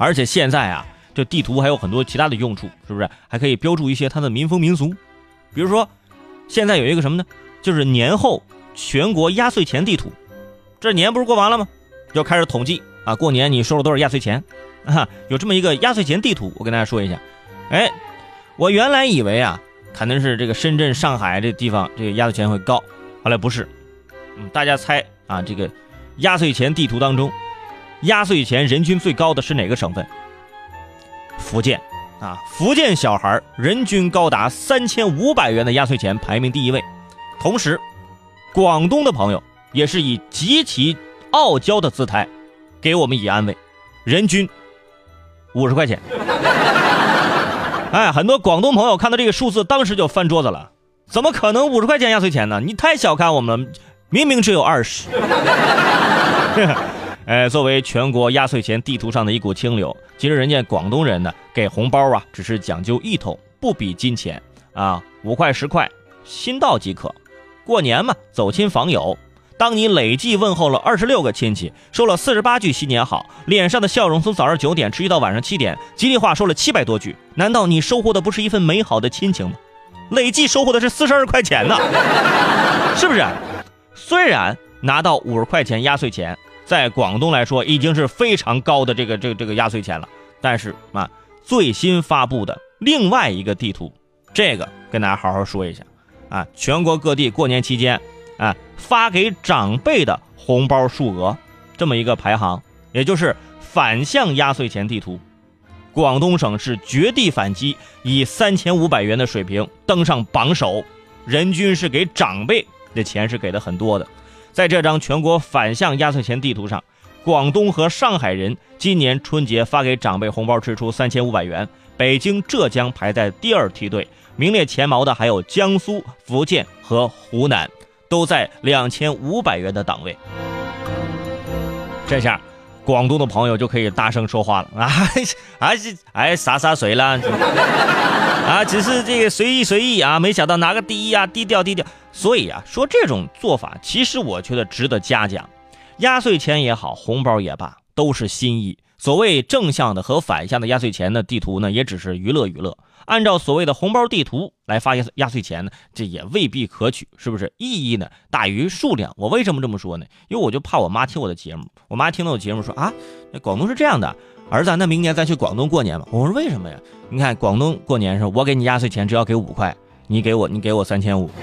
而且现在啊，这地图还有很多其他的用处，是不是？还可以标注一些它的民风民俗，比如说，现在有一个什么呢？就是年后全国压岁钱地图。这年不是过完了吗？就开始统计啊，过年你收了多少压岁钱？啊，有这么一个压岁钱地图，我跟大家说一下。哎，我原来以为啊，可能是这个深圳、上海这地方这个压岁钱会高，后来不是。嗯，大家猜啊，这个压岁钱地图当中，压岁钱人均最高的是哪个省份？福建啊，福建小孩人均高达三千五百元的压岁钱排名第一位。同时，广东的朋友。也是以极其傲娇的姿态，给我们以安慰，人均五十块钱。哎，很多广东朋友看到这个数字，当时就翻桌子了。怎么可能五十块钱压岁钱呢？你太小看我们了，明明只有二十。哎，作为全国压岁钱地图上的一股清流，其实人家广东人呢，给红包啊，只是讲究意头，不比金钱啊，五块十块，心到即可。过年嘛，走亲访友。当你累计问候了二十六个亲戚，说了四十八句新年好，脸上的笑容从早上九点持续到晚上七点，吉利话说了七百多句，难道你收获的不是一份美好的亲情吗？累计收获的是四十二块钱呢，是不是？虽然拿到五十块钱压岁钱，在广东来说已经是非常高的这个这个这个压岁钱了，但是啊，最新发布的另外一个地图，这个跟大家好好说一下啊，全国各地过年期间。啊，发给长辈的红包数额，这么一个排行，也就是反向压岁钱地图。广东省是绝地反击，以三千五百元的水平登上榜首，人均是给长辈的钱是给的很多的。在这张全国反向压岁钱地图上，广东和上海人今年春节发给长辈红包支出三千五百元，北京、浙江排在第二梯队，名列前茅的还有江苏、福建和湖南。都在两千五百元的档位，这下广东的朋友就可以大声说话了啊！啊，哎，洒洒水了啊，只是这个随意随意啊，没想到拿个第一啊，低调低调。所以啊，说这种做法，其实我觉得值得嘉奖。压岁钱也好，红包也罢，都是心意。所谓正向的和反向的压岁钱的地图呢，也只是娱乐娱乐。按照所谓的红包地图来发压压岁钱呢，这也未必可取，是不是？意义呢大于数量。我为什么这么说呢？因为我就怕我妈听我的节目，我妈听到我节目说啊，广东是这样的，儿子，那明年再去广东过年吧。我说为什么呀？你看广东过年时候，我给你压岁钱只要给五块，你给我你给我三千五。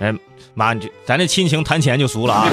哎，妈，这咱这亲情谈钱就俗了啊。